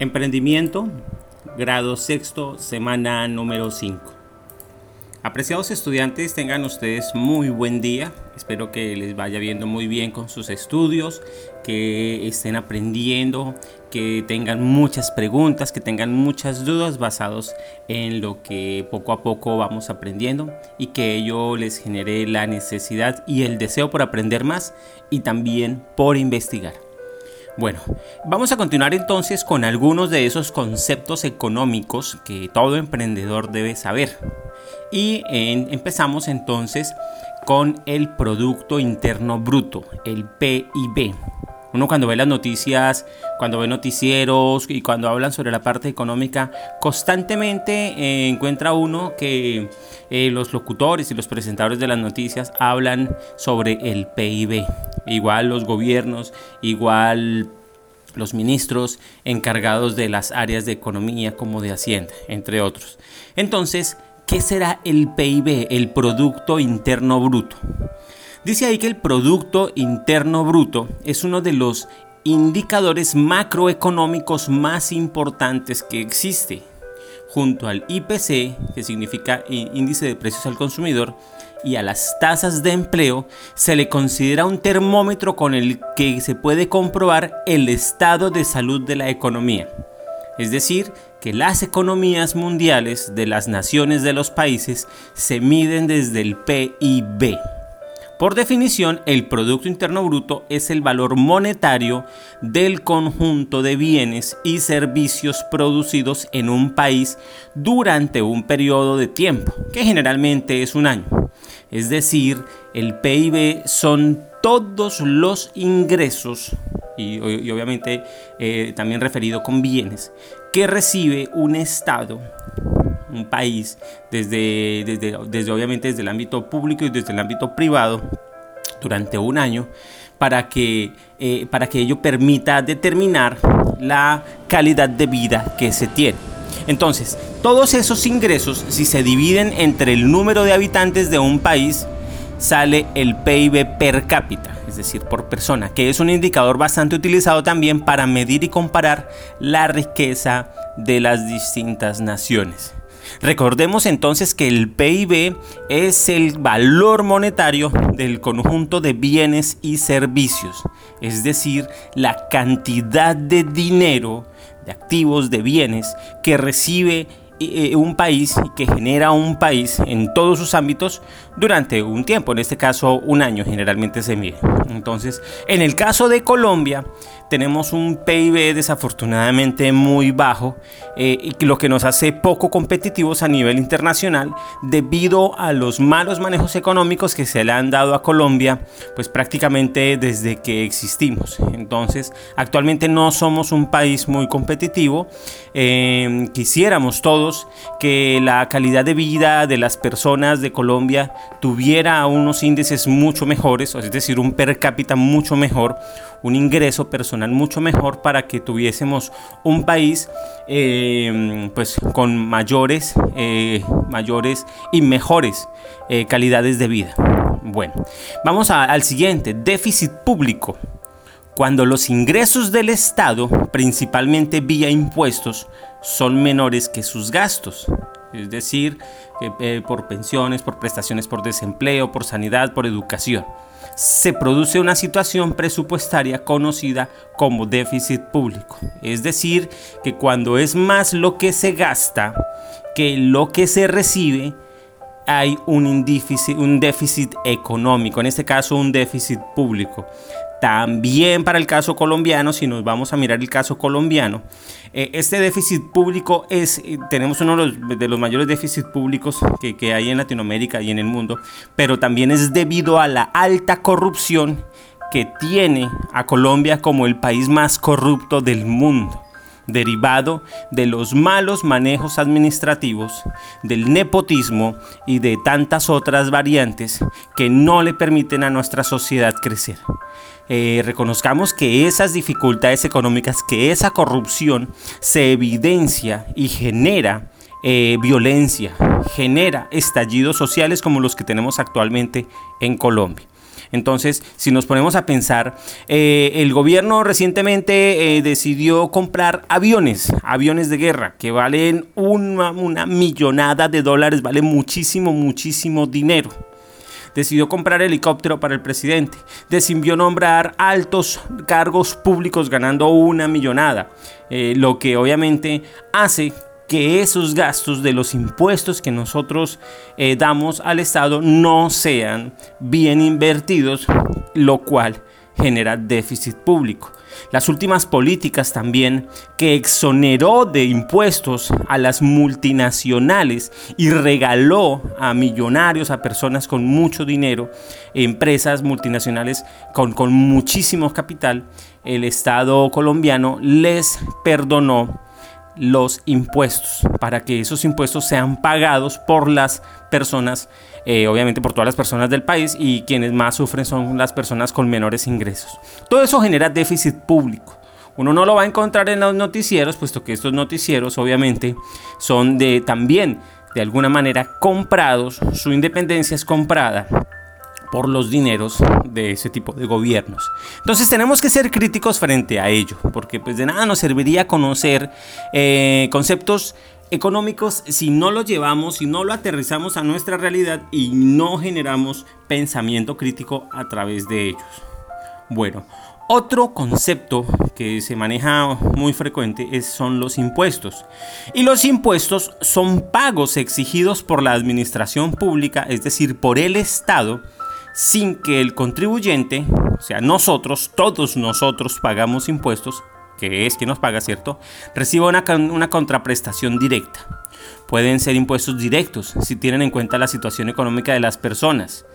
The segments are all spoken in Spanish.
Emprendimiento, grado sexto, semana número 5. Apreciados estudiantes, tengan ustedes muy buen día. Espero que les vaya viendo muy bien con sus estudios, que estén aprendiendo, que tengan muchas preguntas, que tengan muchas dudas basados en lo que poco a poco vamos aprendiendo y que ello les genere la necesidad y el deseo por aprender más y también por investigar. Bueno, vamos a continuar entonces con algunos de esos conceptos económicos que todo emprendedor debe saber. Y empezamos entonces con el Producto Interno Bruto, el PIB. Uno cuando ve las noticias, cuando ve noticieros y cuando hablan sobre la parte económica, constantemente eh, encuentra uno que eh, los locutores y los presentadores de las noticias hablan sobre el PIB. Igual los gobiernos, igual los ministros encargados de las áreas de economía como de hacienda, entre otros. Entonces, ¿qué será el PIB, el Producto Interno Bruto? Dice ahí que el Producto Interno Bruto es uno de los indicadores macroeconómicos más importantes que existe, junto al IPC, que significa Índice de Precios al Consumidor, y a las tasas de empleo, se le considera un termómetro con el que se puede comprobar el estado de salud de la economía. Es decir, que las economías mundiales de las naciones de los países se miden desde el PIB. Por definición, el Producto Interno Bruto es el valor monetario del conjunto de bienes y servicios producidos en un país durante un periodo de tiempo, que generalmente es un año. Es decir, el PIB son todos los ingresos, y, obviamente eh, también referido con bienes, que recibe un Estado un país, desde, desde, obviamente desde el ámbito público y desde el ámbito privado, durante un año, para que, eh, para que ello permita determinar la calidad de vida que se tiene. Entonces, todos esos ingresos, si se dividen entre el número de habitantes de un país, sale el PIB per cápita, es decir, por persona, que es un indicador bastante utilizado también para medir y comparar la riqueza de las distintas naciones. Recordemos entonces que el PIB es el valor monetario del conjunto de bienes y servicios, es decir, la cantidad de dinero, de activos, de bienes que recibe un país y que genera un país en todos sus ámbitos durante un tiempo, en este caso un año generalmente se mide. Entonces, en el caso de Colombia, tenemos un PIB desafortunadamente muy bajo eh, y lo que nos hace poco competitivos a nivel internacional debido a los malos manejos económicos que se le han dado a Colombia pues prácticamente desde que existimos. Entonces actualmente no somos un país muy competitivo. Em, quisiéramos todos que la calidad de vida de las personas de Colombia tuviera unos índices mucho mejores, es decir, un per cápita mucho mejor, un ingreso personal mucho mejor para que tuviésemos un país eh, pues con mayores, eh, mayores y mejores eh, calidades de vida. Bueno, vamos al siguiente, déficit público. Cuando los ingresos del Estado, principalmente vía impuestos, son menores que sus gastos es decir, por pensiones, por prestaciones por desempleo, por sanidad, por educación se produce una situación presupuestaria conocida como déficit público. Es decir, que cuando es más lo que se gasta que lo que se recibe, hay un déficit, un déficit económico, en este caso un déficit público. También para el caso colombiano, si nos vamos a mirar el caso colombiano, eh, este déficit público es, eh, tenemos uno de los, mayores déficits públicos que, que hay en Latinoamérica y en el mundo, pero también es debido a la alta corrupción que tiene a Colombia como el país más corrupto del mundo derivado de los malos manejos administrativos, del nepotismo y de tantas otras variantes que no le permiten a nuestra sociedad crecer. Eh, reconozcamos que esas dificultades económicas, que esa corrupción se evidencia y genera eh, violencia, genera estallidos sociales como los que tenemos actualmente en Colombia. Entonces, si nos ponemos a pensar, eh, el gobierno recientemente eh, decidió comprar aviones, aviones de guerra, que valen una, millonada de dólares, vale muchísimo, muchísimo dinero. Decidió comprar helicóptero para el presidente, decidió nombrar altos cargos públicos ganando una millonada, eh, lo que obviamente hace que esos gastos de los impuestos que nosotros eh, damos al Estado no sean bien invertidos, lo cual genera déficit público. Las últimas políticas también que exoneró de impuestos a las multinacionales y regaló a millonarios, a personas con mucho dinero, empresas multinacionales con, con muchísimo capital, el Estado colombiano les perdonó los impuestos, para que esos impuestos sean pagados por las personas, eh, obviamente por todas las personas del país y quienes más sufren son las personas con menores ingresos. Todo eso genera déficit público. Uno no lo va a encontrar en los noticieros, puesto que estos noticieros obviamente son de también de alguna manera comprados, su independencia es comprada por los dineros de ese tipo de gobiernos. Entonces tenemos que ser críticos frente a ello, porque pues de nada nos serviría conocer eh, conceptos económicos si no los llevamos, si no lo aterrizamos a nuestra realidad y no generamos pensamiento crítico a través de ellos. Bueno, otro concepto que se maneja muy frecuente son los impuestos. Y los impuestos son pagos exigidos por la administración pública, es decir, por el Estado, sin que el contribuyente, o sea, nosotros, todos nosotros pagamos impuestos, que es quien nos paga, ¿cierto? Reciba una, una contraprestación directa. Pueden ser impuestos directos si tienen en cuenta la situación económica de las personas.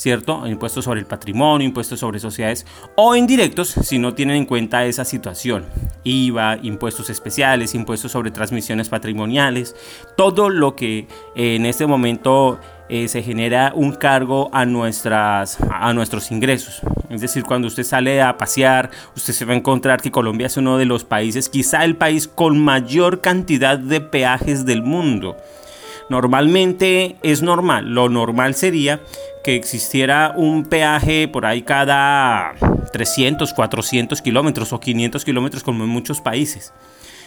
¿Cierto? Impuestos sobre el patrimonio, impuestos sobre sociedades o indirectos si no tienen en cuenta esa situación. IVA, impuestos especiales, impuestos sobre transmisiones patrimoniales, todo lo que en este momento eh, se genera un cargo a, nuestras, a nuestros ingresos. Es decir, cuando usted sale a pasear, usted se va a encontrar que Colombia es uno de los países, quizá el país con mayor cantidad de peajes del mundo. Normalmente es normal, lo normal sería que existiera un peaje por ahí cada 300, 400 kilómetros o 500 kilómetros como en muchos países.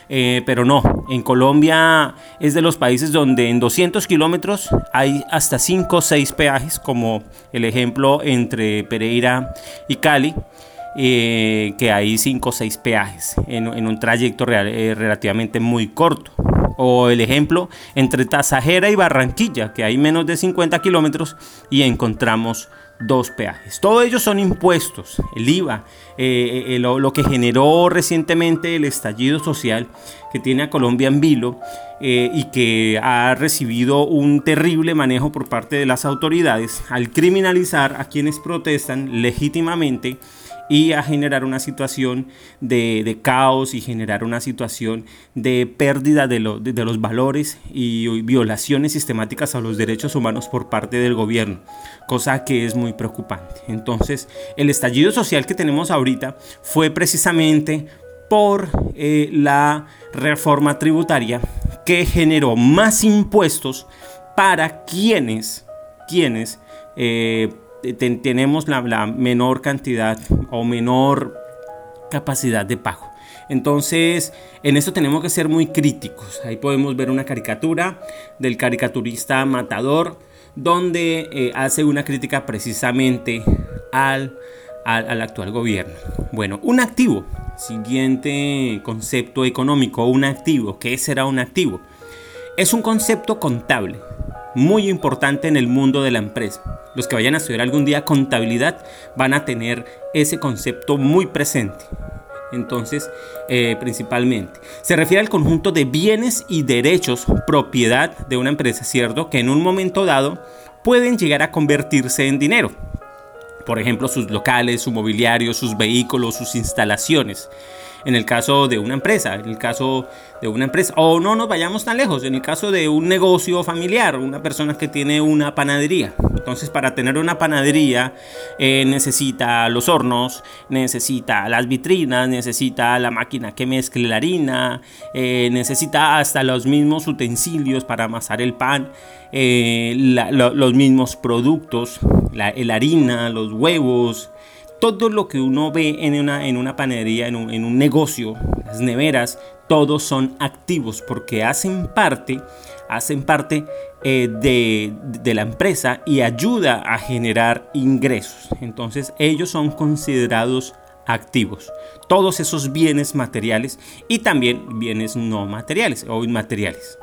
Eh, pero no, en Colombia es de los países donde en 200 kilómetros hay hasta 5 o 6 peajes, como el ejemplo entre Pereira y Cali. Eh, que hay 5 o 6 peajes en, un trayecto eh, relativamente muy corto. O el ejemplo entre Tasajera y Barranquilla, que hay menos de 50 kilómetros y encontramos dos peajes. Todos ellos son impuestos, el IVA, eh, eh, lo, que generó recientemente el estallido social que tiene a Colombia en vilo eh, y que ha recibido un terrible manejo por parte de las autoridades al criminalizar a quienes protestan legítimamente y a generar una situación de, caos y generar una situación de pérdida de, de, los valores y violaciones sistemáticas a los derechos humanos por parte del gobierno, cosa que es muy preocupante. Entonces, el estallido social que tenemos ahorita fue precisamente por eh, la reforma tributaria que generó más impuestos para quienes, quienes eh, tenemos la, menor cantidad o menor capacidad de pago. Entonces, en esto tenemos que ser muy críticos. Ahí podemos ver una caricatura del caricaturista Matador, donde eh, hace una crítica precisamente al, al, actual gobierno. Bueno, un activo, siguiente concepto económico, un activo. ¿Qué será un activo? Es un concepto contable muy importante en el mundo de la empresa. Los que vayan a estudiar algún día contabilidad van a tener ese concepto muy presente. Entonces, eh, principalmente, se refiere al conjunto de bienes y derechos, propiedad de una empresa, ¿cierto? Que en un momento dado pueden llegar a convertirse en dinero. Por ejemplo, sus locales, su mobiliario, sus vehículos, sus instalaciones. En el caso de una empresa, en el caso de una empresa, o no nos vayamos tan lejos, en el caso de un negocio familiar, una persona que tiene una panadería. Entonces, para tener una panadería eh, necesita los hornos, necesita las vitrinas, necesita la máquina que mezcle la harina, eh, necesita hasta los mismos utensilios para amasar el pan, eh, los mismos productos, la, harina, los huevos, todo lo que uno ve en una, en una panadería, en un, en un negocio, las neveras, todos son activos porque hacen parte, hacen parte eh, de, de, la empresa y ayuda a generar ingresos. Entonces ellos son considerados activos. Todos esos bienes materiales y también bienes no materiales o inmateriales.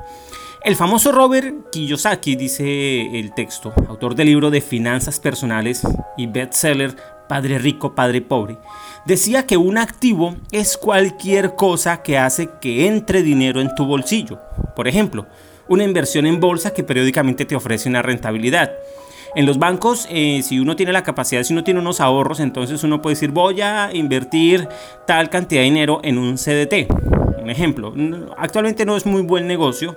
El famoso Robert Kiyosaki, dice el texto, autor del libro de finanzas personales y bestseller Padre Rico, Padre Pobre, decía que un activo es cualquier cosa que hace que entre dinero en tu bolsillo. Por ejemplo, una inversión en bolsa que periódicamente te ofrece una rentabilidad. En los bancos, eh, si uno tiene la capacidad, si uno tiene unos ahorros, entonces uno puede decir, voy a invertir tal cantidad de dinero en un CDT. Un ejemplo, actualmente no es muy buen negocio,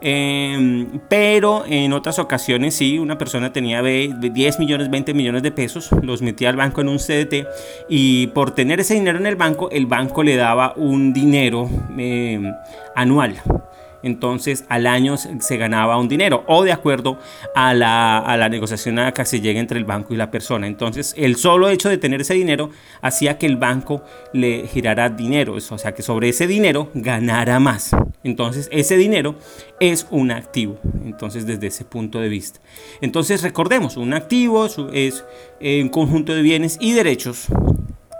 Em, pero en otras ocasiones sí, una persona tenía 10 millones, 20 millones de pesos, los metía al banco en un CDT y por tener ese dinero en el banco, el banco le daba un dinero em, anual entonces al año se ganaba un dinero o de acuerdo a la, a la negociación a que se llega entre el banco y la persona. Entonces el solo hecho de tener ese dinero hacía que el banco le girara dinero, o sea que sobre ese dinero ganara más. Entonces ese dinero es un activo, entonces desde ese punto de vista. Entonces recordemos, un activo es un conjunto de bienes y derechos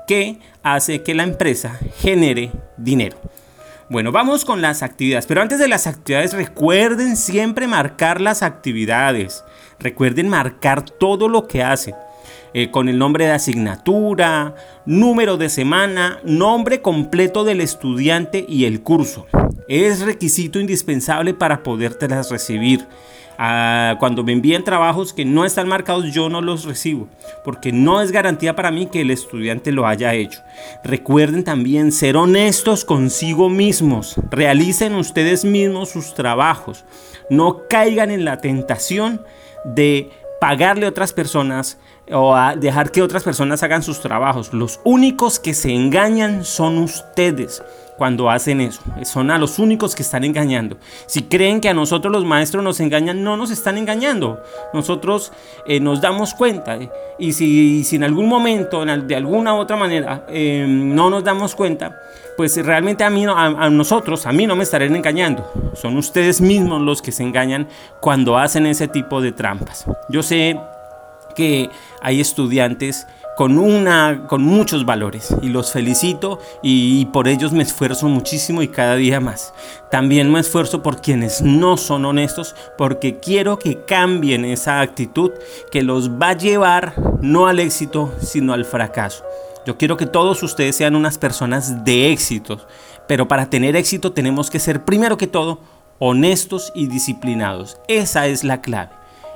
que hace que la empresa genere dinero. Bueno, vamos con las actividades. Pero antes de las actividades, recuerden siempre marcar las actividades. Recuerden marcar todo lo que hacen. Eh, con el nombre de asignatura, número de semana, nombre completo del estudiante y el curso. Es requisito indispensable para podértelas recibir cuando me envíen trabajos que no están marcados, yo no los recibo, porque no es garantía para mí que el estudiante lo haya hecho. Recuerden también ser honestos consigo mismos, realicen ustedes mismos sus trabajos, no caigan en la tentación de pagarle a otras personas o dejar que otras personas hagan sus trabajos. Los únicos que se engañan son ustedes cuando hacen eso. Son a los únicos que están engañando. Si creen que a nosotros los maestros nos engañan, no nos están engañando. Nosotros eh, nos damos cuenta. Eh, y, si, en algún momento, de alguna u otra manera, em, no nos damos cuenta, pues realmente a, mí, a, nosotros, a mí no me estarán engañando. Son ustedes mismos los que se engañan cuando hacen ese tipo de trampas. Yo sé que hay estudiantes con, una, con muchos valores y los felicito y, por ellos me esfuerzo muchísimo y cada día más. También me esfuerzo por quienes no son honestos porque quiero que cambien esa actitud que los va a llevar no al éxito sino al fracaso. Yo quiero que todos ustedes sean unas personas de éxito, pero para tener éxito tenemos que ser primero que todo honestos y disciplinados. Esa es la clave.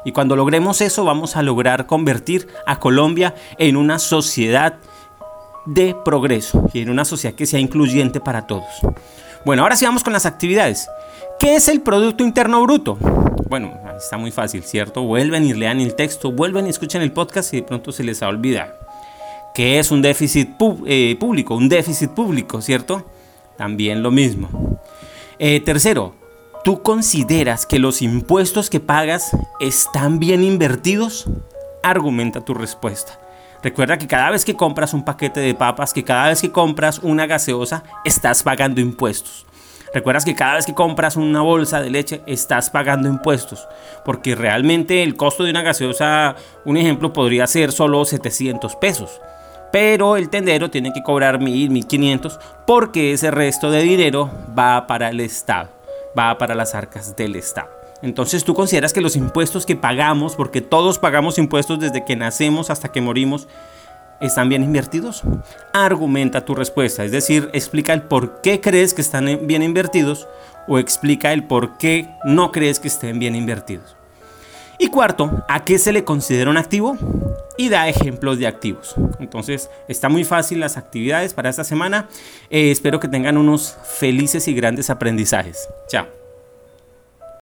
Y cuando logremos eso vamos a lograr convertir a Colombia en una sociedad de progreso y en una sociedad que sea incluyente para todos. Bueno, ahora sí vamos con las actividades. ¿Qué es el Producto Interno Bruto? Bueno, está muy fácil, ¿cierto? Vuelven y lean el texto, vuelven y escuchen el podcast y de pronto se les ha olvidado. ¿Qué es un déficit eh, público? Un déficit público, ¿cierto? También lo mismo. Eh, tercero, ¿Tú consideras que los impuestos que pagas están bien invertidos? Argumenta tu respuesta. Recuerda que cada vez que compras un paquete de papas, que cada vez que compras una gaseosa, estás pagando impuestos. Recuerdas que cada vez que compras una bolsa de leche, estás pagando impuestos. Porque realmente el costo de una gaseosa, un ejemplo, podría ser solo 700 pesos. Pero el tendero tiene que cobrar 1000, 1500 porque ese resto de dinero va para el Estado va para las arcas del Estado. Entonces tú consideras que los impuestos que pagamos, porque todos pagamos impuestos desde que nacemos hasta que morimos, ¿están bien invertidos? Argumenta tu respuesta, es decir, explica el por qué crees que están bien invertidos o explica el por qué no crees que estén bien invertidos. Y cuarto, ¿a qué se le considera un activo? Y da ejemplos de activos. Entonces, está muy fácil las actividades para esta semana. Eh, espero que tengan unos felices y grandes aprendizajes. Chao.